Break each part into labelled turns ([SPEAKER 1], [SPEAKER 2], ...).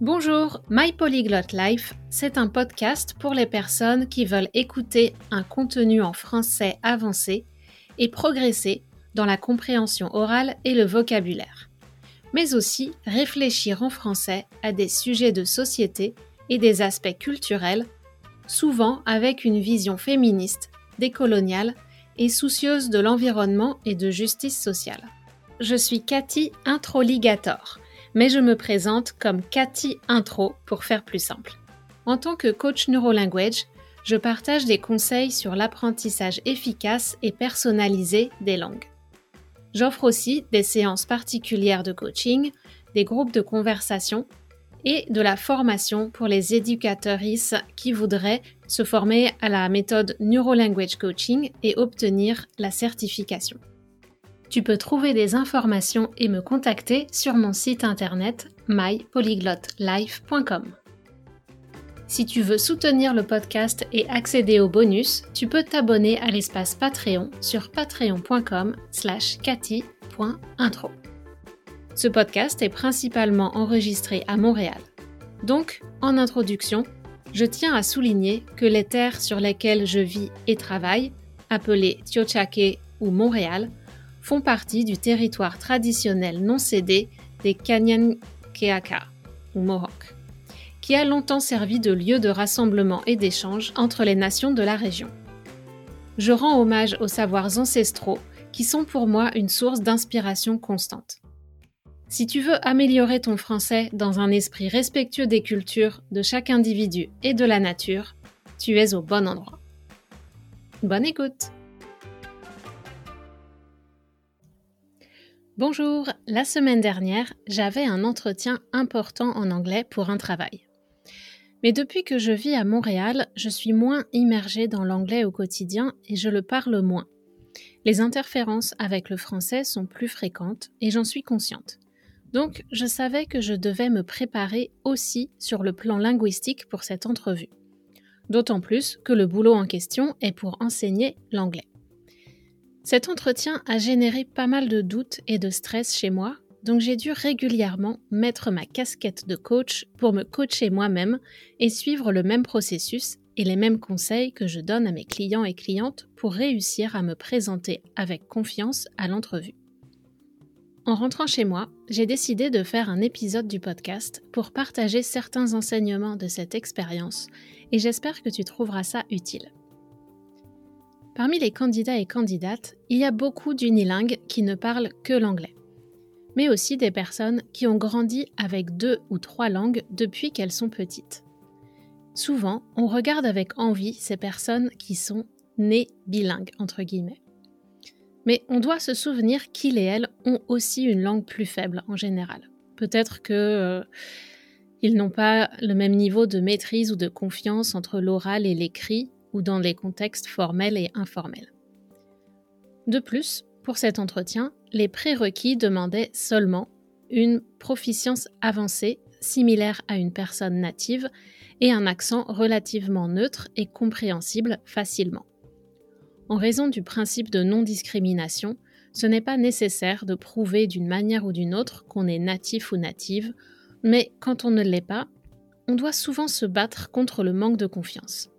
[SPEAKER 1] Bonjour, My Polyglot Life, c'est un podcast pour les personnes qui veulent écouter un contenu en français avancé et progresser dans la compréhension orale et le vocabulaire, mais aussi réfléchir en français à des sujets de société et des aspects culturels, souvent avec une vision féministe, décoloniale et soucieuse de l'environnement et de justice sociale. Je suis Cathy Introligator mais je me présente comme Cathy Intro pour faire plus simple. En tant que coach neurolanguage, je partage des conseils sur l'apprentissage efficace et personnalisé des langues. J'offre aussi des séances particulières de coaching, des groupes de conversation et de la formation pour les éducateurs qui voudraient se former à la méthode Neurolanguage Coaching et obtenir la certification. Tu peux trouver des informations et me contacter sur mon site internet mypolyglotlife.com. Si tu veux soutenir le podcast et accéder aux bonus, tu peux t'abonner à l'espace Patreon sur patreon.com slash. Ce podcast est principalement enregistré à Montréal. Donc, en introduction, je tiens à souligner que les terres sur lesquelles je vis et travaille, appelées Tiochake ou Montréal, font partie du territoire traditionnel non cédé des Kanyankeaka, ou Mohawk, qui a longtemps servi de lieu de rassemblement et d'échange entre les nations de la région. Je rends hommage aux savoirs ancestraux qui sont pour moi une source d'inspiration constante. Si tu veux améliorer ton français dans un esprit respectueux des cultures, de chaque individu et de la nature, tu es au bon endroit. Bonne écoute Bonjour, la semaine dernière, j'avais un entretien important en anglais pour un travail. Mais depuis que je vis à Montréal, je suis moins immergée dans l'anglais au quotidien et je le parle moins. Les interférences avec le français sont plus fréquentes et j'en suis consciente. Donc, je savais que je devais me préparer aussi sur le plan linguistique pour cette entrevue. D'autant plus que le boulot en question est pour enseigner l'anglais. Cet entretien a généré pas mal de doutes et de stress chez moi, donc j'ai dû régulièrement mettre ma casquette de coach pour me coacher moi-même et suivre le même processus et les mêmes conseils que je donne à mes clients et clientes pour réussir à me présenter avec confiance à l'entrevue. En rentrant chez moi, j'ai décidé de faire un épisode du podcast pour partager certains enseignements de cette expérience et j'espère que tu trouveras ça utile. Parmi les candidats et candidates, il y a beaucoup d'unilingues qui ne parlent que l'anglais, mais aussi des personnes qui ont grandi avec deux ou trois langues depuis qu'elles sont petites. Souvent, on regarde avec envie ces personnes qui sont nées bilingues, entre guillemets. Mais on doit se souvenir qu'ils et elles ont aussi une langue plus faible en général. Peut-être que euh, ils n'ont pas le même niveau de maîtrise ou de confiance entre l'oral et l'écrit ou dans les contextes formels et informels. De plus, pour cet entretien, les prérequis demandaient seulement une proficience avancée similaire à une personne native et un accent relativement neutre et compréhensible facilement. En raison du principe de non-discrimination, ce n'est pas nécessaire de prouver d'une manière ou d'une autre qu'on est natif ou native, mais quand on ne l'est pas, on doit souvent se battre contre le manque de confiance.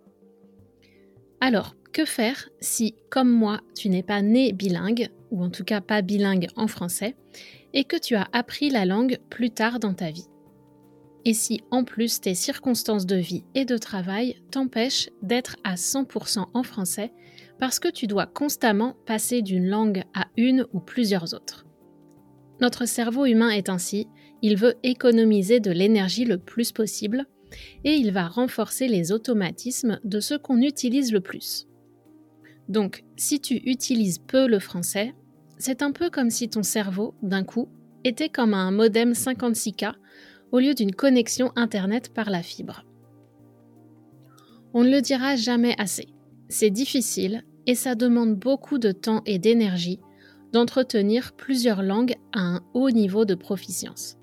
[SPEAKER 1] Alors, que faire si, comme moi, tu n'es pas né bilingue, ou en tout cas pas bilingue en français, et que tu as appris la langue plus tard dans ta vie? Et si en plus tes circonstances de vie et de travail t'empêchent d'être à 100% en français parce que tu dois constamment passer d'une langue à une ou plusieurs autres? Notre cerveau humain est ainsi, il veut économiser de l'énergie le plus possible, et il va renforcer les automatismes de ce qu'on utilise le plus. Donc, si tu utilises peu le français, c'est un peu comme si ton cerveau, d'un coup, était comme un modem 56K au lieu d'une connexion Internet par la fibre. On ne le dira jamais assez. C'est difficile et ça demande beaucoup de temps et d'énergie d'entretenir plusieurs langues à un haut niveau de proficience.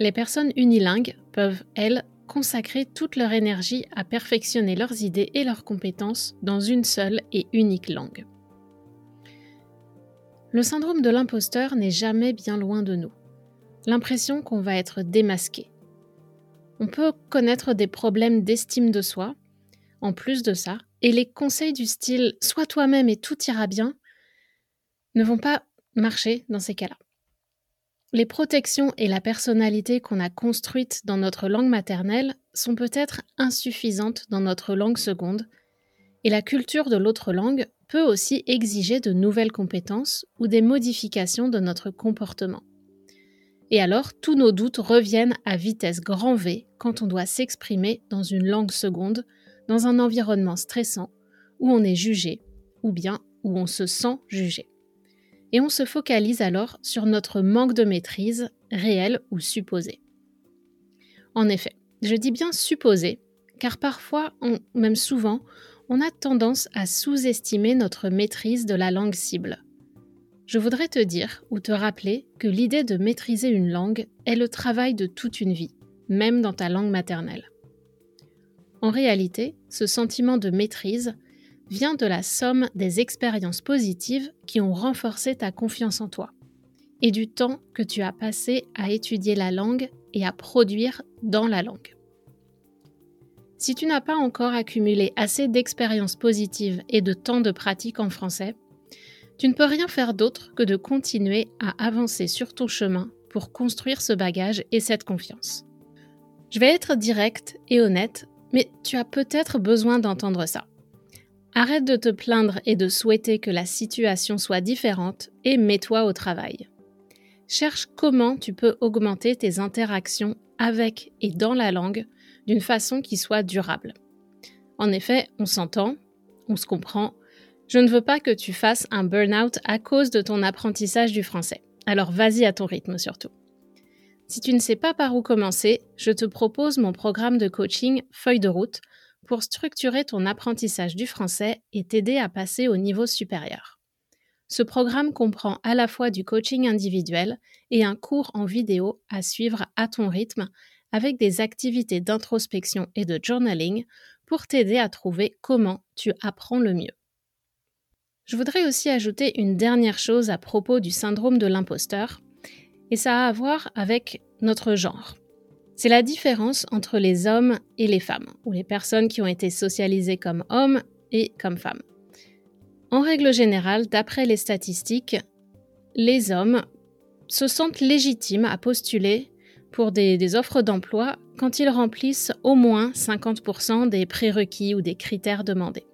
[SPEAKER 1] Les personnes unilingues peuvent, elles, consacrer toute leur énergie à perfectionner leurs idées et leurs compétences dans une seule et unique langue. Le syndrome de l'imposteur n'est jamais bien loin de nous. L'impression qu'on va être démasqué, on peut connaître des problèmes d'estime de soi, en plus de ça, et les conseils du style sois toi-même et tout ira bien ne vont pas marcher dans ces cas-là. Les protections et la personnalité qu'on a construites dans notre langue maternelle sont peut-être insuffisantes dans notre langue seconde, et la culture de l'autre langue peut aussi exiger de nouvelles compétences ou des modifications de notre comportement. Et alors, tous nos doutes reviennent à vitesse grand V quand on doit s'exprimer dans une langue seconde, dans un environnement stressant, où on est jugé, ou bien où on se sent jugé. Et on se focalise alors sur notre manque de maîtrise, réel ou supposé. En effet, je dis bien supposé, car parfois, même souvent, on a tendance à sous-estimer notre maîtrise de la langue cible. Je voudrais te dire ou te rappeler que l'idée de maîtriser une langue est le travail de toute une vie, même dans ta langue maternelle. En réalité, ce sentiment de maîtrise vient de la somme des expériences positives qui ont renforcé ta confiance en toi et du temps que tu as passé à étudier la langue et à produire dans la langue. Si tu n'as pas encore accumulé assez d'expériences positives et de temps de pratique en français, tu ne peux rien faire d'autre que de continuer à avancer sur ton chemin pour construire ce bagage et cette confiance. Je vais être directe et honnête, mais tu as peut-être besoin d'entendre ça. Arrête de te plaindre et de souhaiter que la situation soit différente et mets-toi au travail. Cherche comment tu peux augmenter tes interactions avec et dans la langue d'une façon qui soit durable. En effet, on s'entend, on se comprend. Je ne veux pas que tu fasses un burn-out à cause de ton apprentissage du français. Alors vas-y à ton rythme surtout. Si tu ne sais pas par où commencer, je te propose mon programme de coaching Feuille de route pour structurer ton apprentissage du français et t'aider à passer au niveau supérieur. Ce programme comprend à la fois du coaching individuel et un cours en vidéo à suivre à ton rythme avec des activités d'introspection et de journaling pour t'aider à trouver comment tu apprends le mieux. Je voudrais aussi ajouter une dernière chose à propos du syndrome de l'imposteur, et ça a à voir avec notre genre. C'est la différence entre les hommes et les femmes, ou les personnes qui ont été socialisées comme hommes et comme femmes. En règle générale, d'après les statistiques, les hommes se sentent légitimes à postuler pour des, offres d'emploi quand ils remplissent au moins 50% des prérequis ou des critères demandés.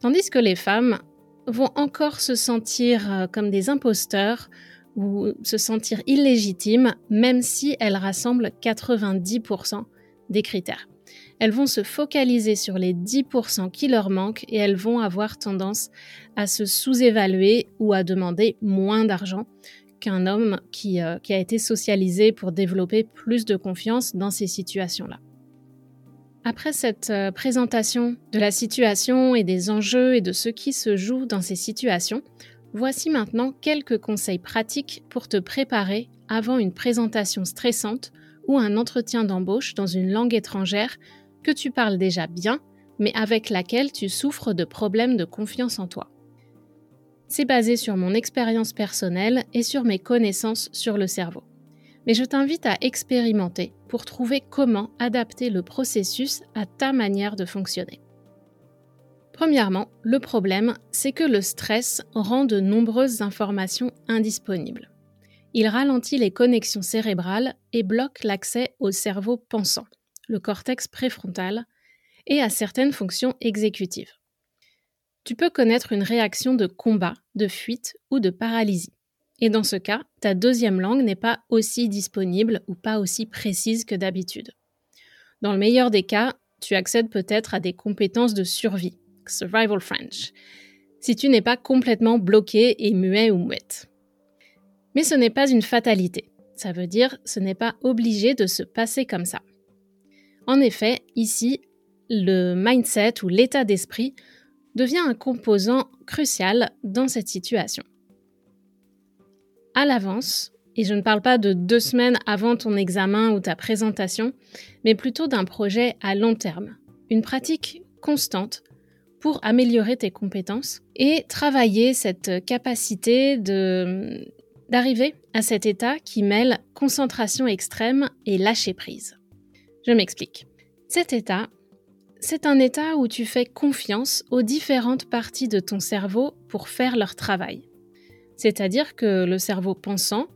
[SPEAKER 1] Tandis que les femmes vont encore se sentir euh, comme des imposteurs ou se sentir illégitimes même si elles rassemblent 90% des critères. Elles vont se focaliser sur les 10% qui leur manquent et elles vont avoir tendance à se sous-évaluer ou à demander moins d'argent qu'un homme qui, euh, qui a été socialisé pour développer plus de confiance dans ces situations-là. Après cette euh, présentation de la situation et des enjeux et de ce qui se joue dans ces situations, voici maintenant quelques conseils pratiques pour te préparer avant une présentation stressante ou un entretien d'embauche dans une langue étrangère que tu parles déjà bien, mais avec laquelle tu souffres de problèmes de confiance en toi. C'est basé sur mon expérience personnelle et sur mes connaissances sur le cerveau. Mais je t'invite à expérimenter pour trouver comment adapter le processus à ta manière de fonctionner. Premièrement, le problème, c'est que le stress rend de nombreuses informations indisponibles. Il ralentit les connexions cérébrales et bloque l'accès au cerveau pensant, le cortex préfrontal, et à certaines fonctions exécutives tu peux connaître une réaction de combat, de fuite ou de paralysie. Et dans ce cas, ta deuxième langue n'est pas aussi disponible ou pas aussi précise que d'habitude. Dans le meilleur des cas, tu accèdes peut-être à des compétences de survie, survival French, si tu n'es pas complètement bloqué et muet ou muette. Mais ce n'est pas une fatalité. Ça veut dire ce n'est pas obligé de se passer comme ça. En effet, ici, le mindset ou l'état d'esprit devient un composant crucial dans cette situation. À l'avance, et je ne parle pas de deux semaines avant ton examen ou ta présentation, mais plutôt d'un projet à long terme, une pratique constante pour améliorer tes compétences et travailler cette capacité de d'arriver à cet état qui mêle concentration extrême et lâcher prise. Je m'explique. Cet état, c'est un état où tu fais confiance aux différentes parties de ton cerveau pour faire leur travail. C'est-à-dire que le cerveau pensant,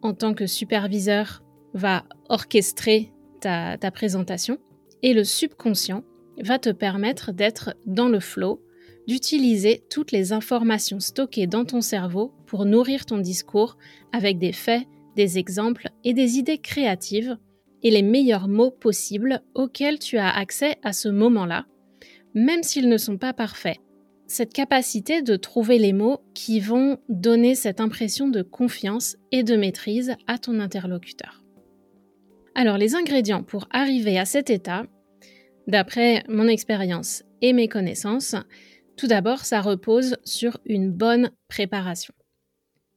[SPEAKER 1] en tant que superviseur, va orchestrer ta, ta présentation et le subconscient va te permettre d'être dans le flow, d'utiliser toutes les informations stockées dans ton cerveau pour nourrir ton discours avec des faits, des exemples et des idées créatives et les meilleurs mots possibles auxquels tu as accès à ce moment-là, même s'ils ne sont pas parfaits. Cette capacité de trouver les mots qui vont donner cette impression de confiance et de maîtrise à ton interlocuteur. Alors les ingrédients pour arriver à cet état, d'après mon expérience et mes connaissances, tout d'abord ça repose sur une bonne préparation.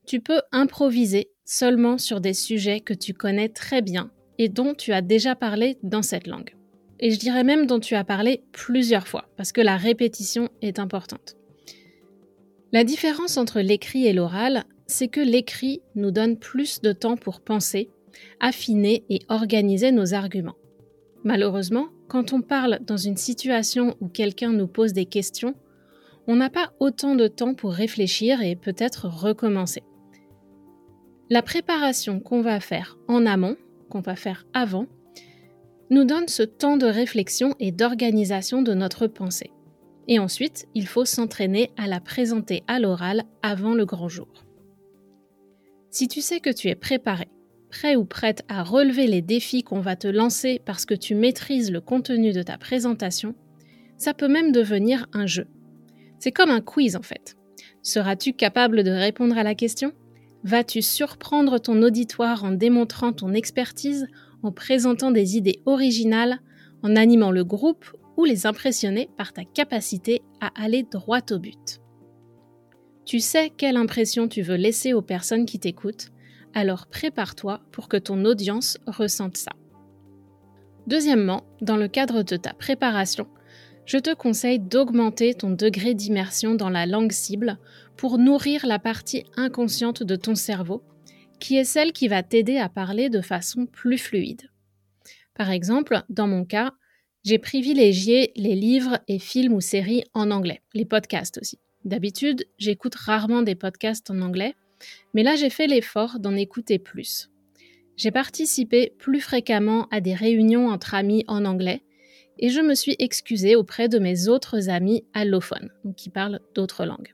[SPEAKER 1] Tu peux improviser seulement sur des sujets que tu connais très bien et dont tu as déjà parlé dans cette langue. Et je dirais même dont tu as parlé plusieurs fois, parce que la répétition est importante. La différence entre l'écrit et l'oral, c'est que l'écrit nous donne plus de temps pour penser, affiner et organiser nos arguments. Malheureusement, quand on parle dans une situation où quelqu'un nous pose des questions, on n'a pas autant de temps pour réfléchir et peut-être recommencer. La préparation qu'on va faire en amont, qu'on va faire avant, nous donne ce temps de réflexion et d'organisation de notre pensée. Et ensuite, il faut s'entraîner à la présenter à l'oral avant le grand jour. Si tu sais que tu es préparé, prêt ou prête à relever les défis qu'on va te lancer parce que tu maîtrises le contenu de ta présentation, ça peut même devenir un jeu. C'est comme un quiz en fait. Seras-tu capable de répondre à la question? Vas-tu surprendre ton auditoire en démontrant ton expertise, en présentant des idées originales, en animant le groupe ou les impressionner par ta capacité à aller droit au but? Tu sais quelle impression tu veux laisser aux personnes qui t'écoutent, alors prépare-toi pour que ton audience ressente ça. Deuxièmement, dans le cadre de ta préparation, je te conseille d'augmenter ton degré d'immersion dans la langue cible pour nourrir la partie inconsciente de ton cerveau, qui est celle qui va t'aider à parler de façon plus fluide. Par exemple, dans mon cas, j'ai privilégié les livres et films ou séries en anglais, les podcasts aussi. D'habitude, j'écoute rarement des podcasts en anglais, mais là j'ai fait l'effort d'en écouter plus. J'ai participé plus fréquemment à des réunions entre amis en anglais et je me suis excusée auprès de mes autres amis allophones, qui parlent d'autres langues.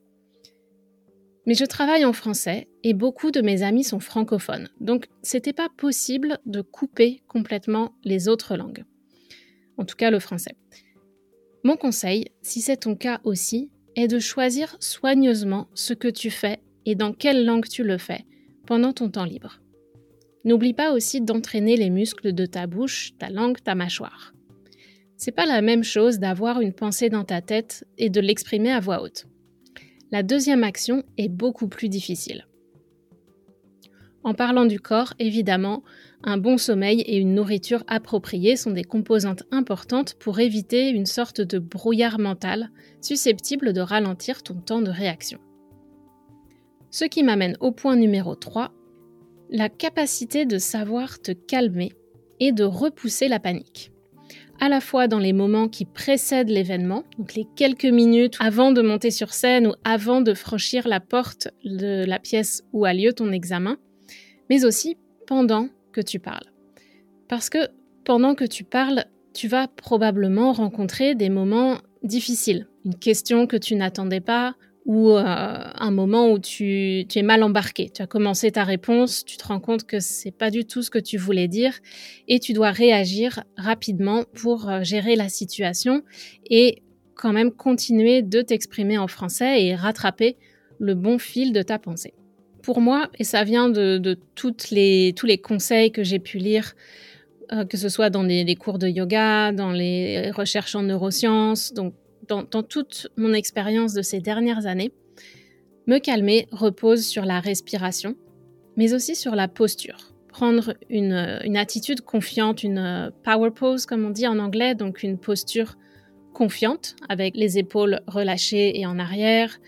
[SPEAKER 1] Mais je travaille en français et beaucoup de mes amis sont francophones, donc c'était pas possible de couper complètement les autres langues. En tout cas le français. Mon conseil, si c'est ton cas aussi, est de choisir soigneusement ce que tu fais et dans quelle langue tu le fais pendant ton temps libre. N'oublie pas aussi d'entraîner les muscles de ta bouche, ta langue, ta mâchoire. C'est pas la même chose d'avoir une pensée dans ta tête et de l'exprimer à voix haute. La deuxième action est beaucoup plus difficile. En parlant du corps, évidemment, un bon sommeil et une nourriture appropriée sont des composantes importantes pour éviter une sorte de brouillard mental susceptible de ralentir ton temps de réaction. Ce qui m'amène au point numéro 3, la capacité de savoir te calmer et de repousser la panique à la fois dans les moments qui précèdent l'événement, donc les quelques minutes avant de monter sur scène ou avant de franchir la porte de la pièce où a lieu ton examen, mais aussi pendant que tu parles. Parce que pendant que tu parles, tu vas probablement rencontrer des moments difficiles, une question que tu n'attendais pas ou euh, un moment où tu, es mal embarqué. Tu as commencé ta réponse, tu te rends compte que c'est pas du tout ce que tu voulais dire et tu dois réagir rapidement pour euh, gérer la situation et quand même continuer de t'exprimer en français et rattraper le bon fil de ta pensée. Pour moi, et ça vient de, toutes les, tous les conseils que j'ai pu lire, euh, que ce soit dans les, cours de yoga, dans les recherches en neurosciences, donc dans, toute mon expérience de ces dernières années, me calmer repose sur la respiration, mais aussi sur la posture. Prendre une, attitude confiante, une euh, power pose comme on dit en anglais, donc une posture confiante avec les épaules relâchées et en arrière,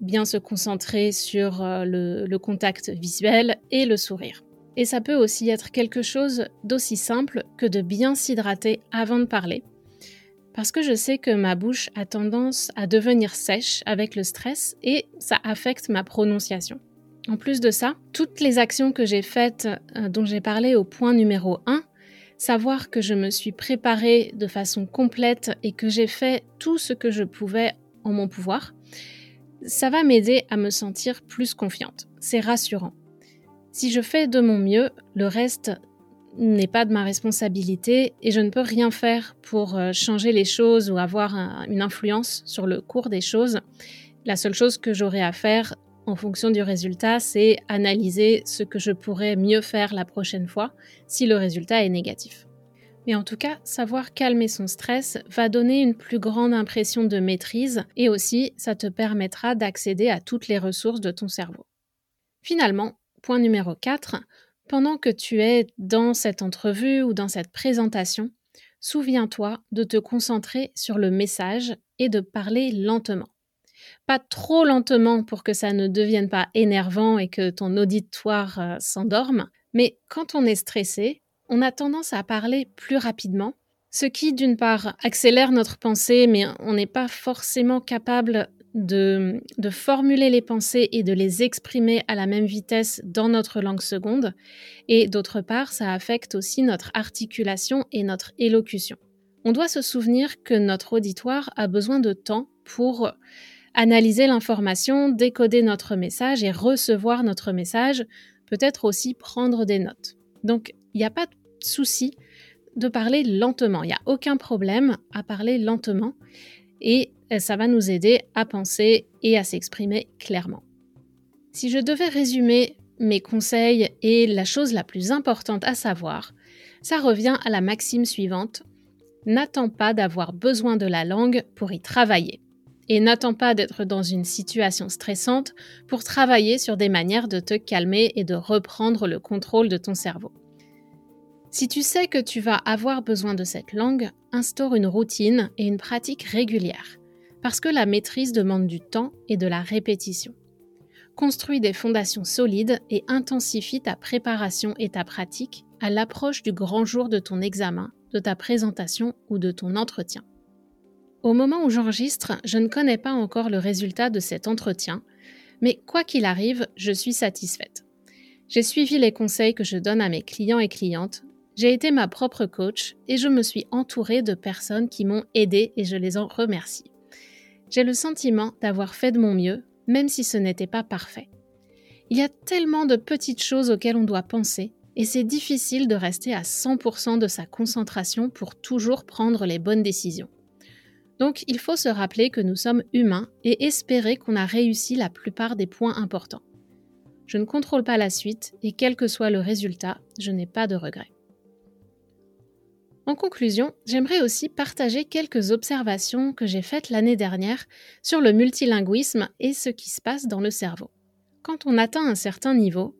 [SPEAKER 1] bien se concentrer sur euh, le, contact visuel et le sourire. Et ça peut aussi être quelque chose d'aussi simple que de bien s'hydrater avant de parler. Parce que je sais que ma bouche a tendance à devenir sèche avec le stress et ça affecte ma prononciation. En plus de ça, toutes les actions que j'ai faites, euh, dont j'ai parlé au point numéro 1, savoir que je me suis préparée de façon complète et que j'ai fait tout ce que je pouvais en mon pouvoir, ça va m'aider à me sentir plus confiante. C'est rassurant. Si je fais de mon mieux, le reste n'est pas de ma responsabilité et je ne peux rien faire pour euh, changer les choses ou avoir une influence sur le cours des choses. La seule chose que j'aurai à faire en fonction du résultat, c'est analyser ce que je pourrais mieux faire la prochaine fois si le résultat est négatif. Mais en tout cas, savoir calmer son stress va donner une plus grande impression de maîtrise et aussi ça te permettra d'accéder à toutes les ressources de ton cerveau. Finalement, point numéro 4, pendant que tu es dans cette entrevue ou dans cette présentation, souviens-toi de te concentrer sur le message et de parler lentement. Pas trop lentement pour que ça ne devienne pas énervant et que ton auditoire euh, s'endorme, mais quand on est stressé, on a tendance à parler plus rapidement, ce qui d'une part accélère notre pensée, mais on n'est pas forcément capable de, formuler les pensées et de les exprimer à la même vitesse dans notre langue seconde. Et d'autre part, ça affecte aussi notre articulation et notre élocution. On doit se souvenir que notre auditoire a besoin de temps pour analyser l'information, décoder notre message et recevoir notre message, peut-être aussi prendre des notes. Donc, il n'y a pas de souci de parler lentement. Il n'y a aucun problème à parler lentement et ça va nous aider à penser et à s'exprimer clairement. Si je devais résumer mes conseils et la chose la plus importante à savoir, ça revient à la maxime suivante. N'attends pas d'avoir besoin de la langue pour y travailler. Et n'attends pas d'être dans une situation stressante pour travailler sur des manières de te calmer et de reprendre le contrôle de ton cerveau. Si tu sais que tu vas avoir besoin de cette langue, instaure une routine et une pratique régulière, parce que la maîtrise demande du temps et de la répétition. Construis des fondations solides et intensifie ta préparation et ta pratique à l'approche du grand jour de ton examen, de ta présentation ou de ton entretien. Au moment où j'enregistre, je ne connais pas encore le résultat de cet entretien, mais quoi qu'il arrive, je suis satisfaite. J'ai suivi les conseils que je donne à mes clients et clientes j'ai été ma propre coach et je me suis entourée de personnes qui m'ont aidée et je les en remercie. J'ai le sentiment d'avoir fait de mon mieux, même si ce n'était pas parfait. Il y a tellement de petites choses auxquelles on doit penser et c'est difficile de rester à 100% de sa concentration pour toujours prendre les bonnes décisions. Donc il faut se rappeler que nous sommes humains et espérer qu'on a réussi la plupart des points importants. Je ne contrôle pas la suite et quel que soit le résultat, je n'ai pas de regrets. En conclusion, j'aimerais aussi partager quelques observations que j'ai faites l'année dernière sur le multilinguisme et ce qui se passe dans le cerveau. Quand on atteint un certain niveau,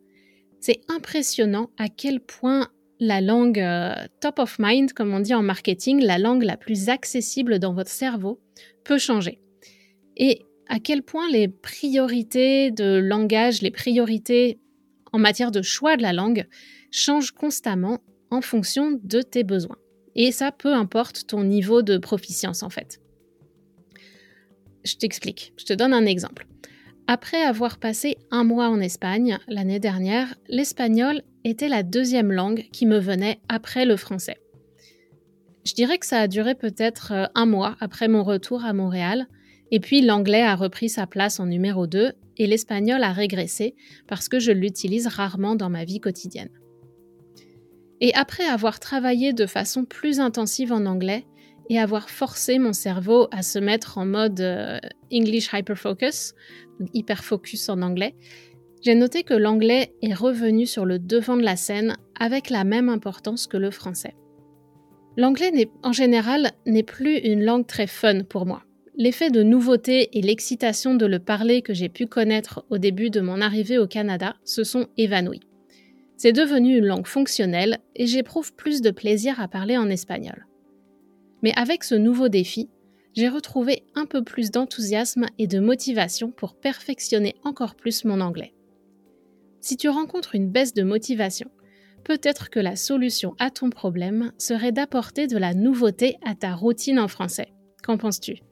[SPEAKER 1] c'est impressionnant à quel point la langue euh, top of mind, comme on dit en marketing, la langue la plus accessible dans votre cerveau, peut changer. Et à quel point les priorités de langage, les priorités en matière de choix de la langue changent constamment en fonction de tes besoins. Et ça, peu importe ton niveau de proficience en fait. Je t'explique, je te donne un exemple. Après avoir passé un mois en Espagne l'année dernière, l'espagnol était la deuxième langue qui me venait après le français. Je dirais que ça a duré peut-être euh, un mois après mon retour à Montréal, et puis l'anglais a repris sa place en numéro 2 et l'espagnol a régressé parce que je l'utilise rarement dans ma vie quotidienne. Et après avoir travaillé de façon plus intensive en anglais et avoir forcé mon cerveau à se mettre en mode euh, English Hyperfocus, hyper focus en anglais, j'ai noté que l'anglais est revenu sur le devant de la scène avec la même importance que le français. L'anglais en général n'est plus une langue très fun pour moi. L'effet de nouveauté et l'excitation de le parler que j'ai pu connaître au début de mon arrivée au Canada se sont évanouis. C'est devenu une langue fonctionnelle et j'éprouve plus de plaisir à parler en espagnol. Mais avec ce nouveau défi, j'ai retrouvé un peu plus d'enthousiasme et de motivation pour perfectionner encore plus mon anglais. Si tu rencontres une baisse de motivation, peut-être que la solution à ton problème serait d'apporter de la nouveauté à ta routine en français. Qu'en penses-tu?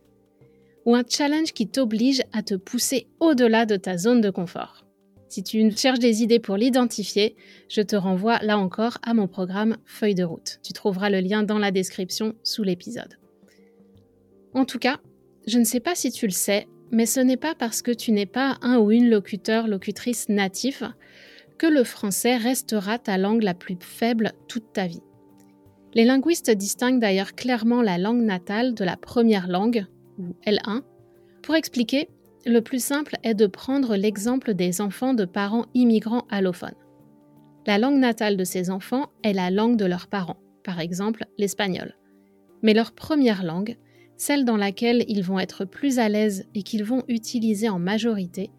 [SPEAKER 1] Ou un challenge qui t'oblige à te pousser au-delà de ta zone de confort? Si tu cherches des idées pour l'identifier, je te renvoie là encore à mon programme Feuille de route. Tu trouveras le lien dans la description sous l'épisode. En tout cas, je ne sais pas si tu le sais, mais ce n'est pas parce que tu n'es pas un ou une locuteur, locutrice natif que le français restera ta langue la plus faible toute ta vie. Les linguistes distinguent d'ailleurs clairement la langue natale de la première langue, ou L1. Pour expliquer, le plus simple est de prendre l'exemple des enfants de parents immigrants allophones. La langue natale de ces enfants est la langue de leurs parents, par exemple l'espagnol. Mais leur première langue, celle dans laquelle ils vont être plus à l'aise et qu'ils vont utiliser en majorité,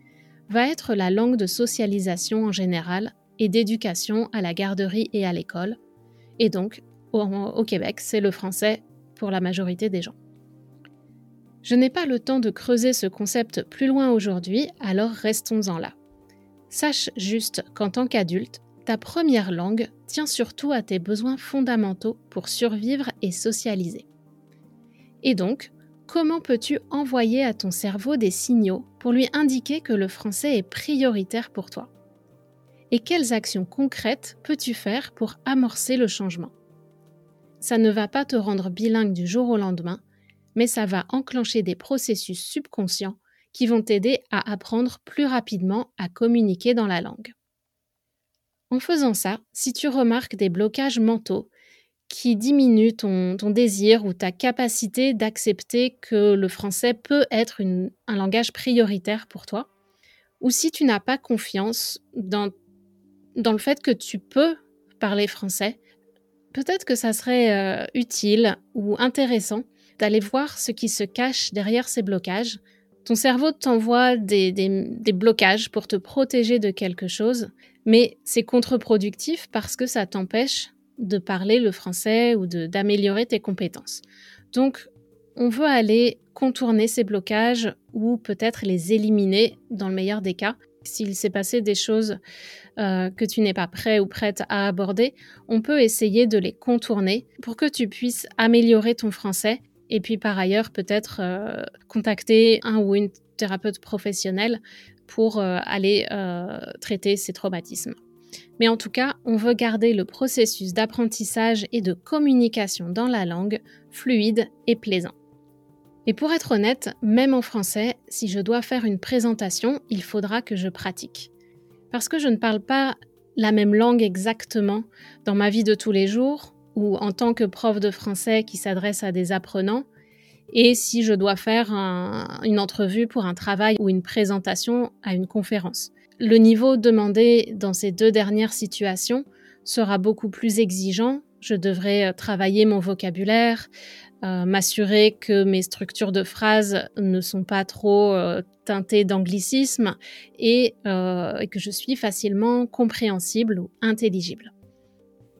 [SPEAKER 1] va être la langue de socialisation en général et d'éducation à la garderie et à l'école. Et donc, au, Québec, c'est le français pour la majorité des gens. Je n'ai pas le temps de creuser ce concept plus loin aujourd'hui, alors restons-en là. Sache juste qu'en tant qu'adulte, ta première langue tient surtout à tes besoins fondamentaux pour survivre et socialiser. Et donc, comment peux-tu envoyer à ton cerveau des signaux pour lui indiquer que le français est prioritaire pour toi? Et quelles actions concrètes peux-tu faire pour amorcer le changement? Ça ne va pas te rendre bilingue du jour au lendemain, mais ça va enclencher des processus subconscients qui vont t'aider à apprendre plus rapidement à communiquer dans la langue. En faisant ça, si tu remarques des blocages mentaux qui diminuent ton, désir ou ta capacité d'accepter que le français peut être un langage prioritaire pour toi, ou si tu n'as pas confiance dans, le fait que tu peux parler français, peut-être que ça serait euh, utile ou intéressant d'aller voir ce qui se cache derrière ces blocages. Ton cerveau t'envoie des, blocages pour te protéger de quelque chose, mais c'est contre-productif parce que ça t'empêche de parler le français ou d'améliorer tes compétences. Donc, on veut aller contourner ces blocages ou peut-être les éliminer dans le meilleur des cas. S'il s'est passé des choses euh, que tu n'es pas prêt ou prête à aborder, on peut essayer de les contourner pour que tu puisses améliorer ton français et puis par ailleurs, peut-être euh, contacter un ou une thérapeute professionnelle pour euh, aller euh, traiter ces traumatismes. Mais en tout cas, on veut garder le processus d'apprentissage et de communication dans la langue fluide et plaisant. Et pour être honnête, même en français, si je dois faire une présentation, il faudra que je pratique. Parce que je ne parle pas la même langue exactement dans ma vie de tous les jours, ou en tant que prof de français qui s'adresse à des apprenants, et si je dois faire une entrevue pour un travail ou une présentation à une conférence. Le niveau demandé dans ces deux dernières situations sera beaucoup plus exigeant. Je devrais euh, travailler mon vocabulaire, euh, m'assurer que mes structures de phrases ne sont pas trop euh, teintées d'anglicisme et que je suis facilement compréhensible ou intelligible.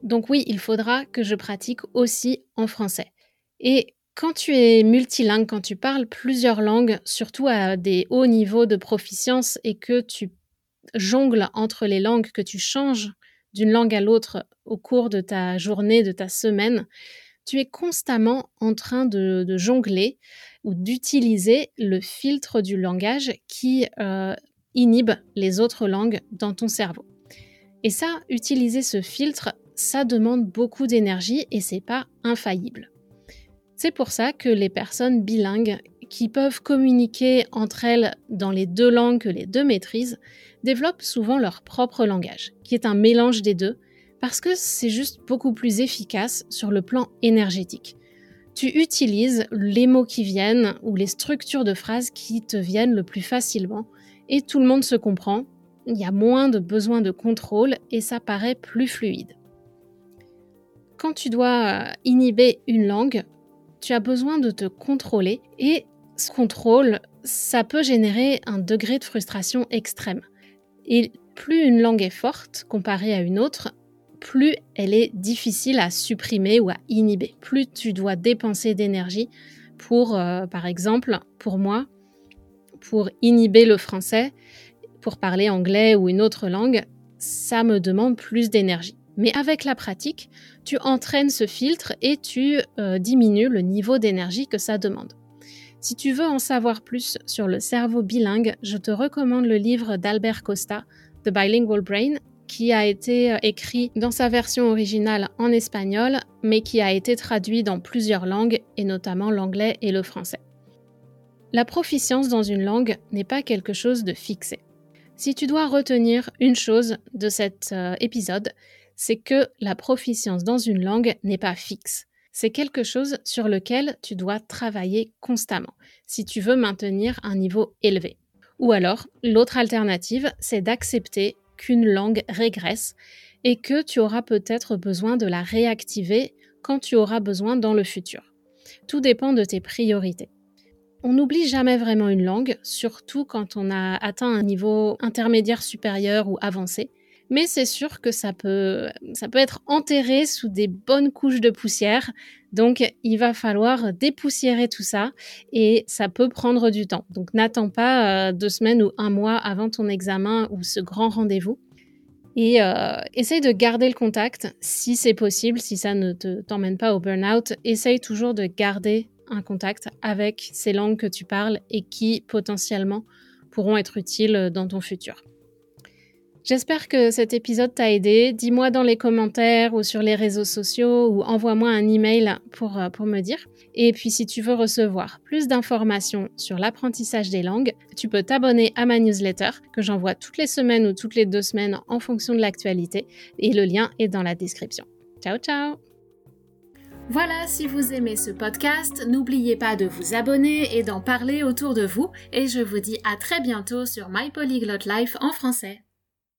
[SPEAKER 1] Donc oui, il faudra que je pratique aussi en français. Et quand tu es multilingue, quand tu parles plusieurs langues, surtout à des hauts niveaux de proficience et que tu jongles entre les langues, que tu changes d'une langue à l'autre au cours de ta journée, de ta semaine, tu es constamment en train de, jongler ou d'utiliser le filtre du langage qui euh, inhibe les autres langues dans ton cerveau. Et ça, utiliser ce filtre, ça demande beaucoup d'énergie et c'est pas infaillible. C'est pour ça que les personnes bilingues qui peuvent communiquer entre elles dans les deux langues que les deux maîtrisent développent souvent leur propre langage, qui est un mélange des deux, parce que c'est juste beaucoup plus efficace sur le plan énergétique. Tu utilises les mots qui viennent ou les structures de phrases qui te viennent le plus facilement et tout le monde se comprend, il y a moins de besoin de contrôle et ça paraît plus fluide quand tu dois euh, inhiber une langue, tu as besoin de te contrôler et ce contrôle, ça peut générer un degré de frustration extrême. Et plus une langue est forte comparée à une autre, plus elle est difficile à supprimer ou à inhiber. Plus tu dois dépenser d'énergie pour, euh, par exemple, pour moi, pour inhiber le français, pour parler anglais ou une autre langue, ça me demande plus d'énergie. Mais avec la pratique, tu entraînes ce filtre et tu euh, diminues le niveau d'énergie que ça demande. Si tu veux en savoir plus sur le cerveau bilingue, je te recommande le livre d'Albert Costa, The Bilingual Brain, qui a été euh, écrit dans sa version originale en espagnol, mais qui a été traduit dans plusieurs langues, et notamment l'anglais et le français. La proficience dans une langue n'est pas quelque chose de fixé. Si tu dois retenir une chose de cet euh, épisode, c'est que la proficience dans une langue n'est pas fixe. C'est quelque chose sur lequel tu dois travailler constamment si tu veux maintenir un niveau élevé. Ou alors, l'autre alternative, c'est d'accepter qu'une langue régresse et que tu auras peut-être besoin de la réactiver quand tu auras besoin dans le futur. Tout dépend de tes priorités. On n'oublie jamais vraiment une langue, surtout quand on a atteint un niveau intermédiaire supérieur ou avancé. Mais c'est sûr que ça peut, ça peut être enterré sous des bonnes couches de poussière. Donc, il va falloir dépoussiérer tout ça et ça peut prendre du temps. Donc, n'attends pas euh, deux semaines ou un mois avant ton examen ou ce grand rendez-vous. Et euh, essaye de garder le contact si c'est possible, si ça ne t'emmène pas au burn-out. Essaye toujours de garder un contact avec ces langues que tu parles et qui potentiellement pourront être utiles dans ton futur. J'espère que cet épisode t'a aidé. Dis-moi dans les commentaires ou sur les réseaux sociaux ou envoie-moi un email pour, euh, pour me dire. Et puis si tu veux recevoir plus d'informations sur l'apprentissage des langues, tu peux t'abonner à ma newsletter que j'envoie toutes les semaines ou toutes les deux semaines en fonction de l'actualité. Et le lien est dans la description. Ciao ciao voilà, si vous aimez ce podcast, n'oubliez pas de vous abonner et d'en parler autour de vous. Et je vous dis à très bientôt sur My Polyglot Life en français.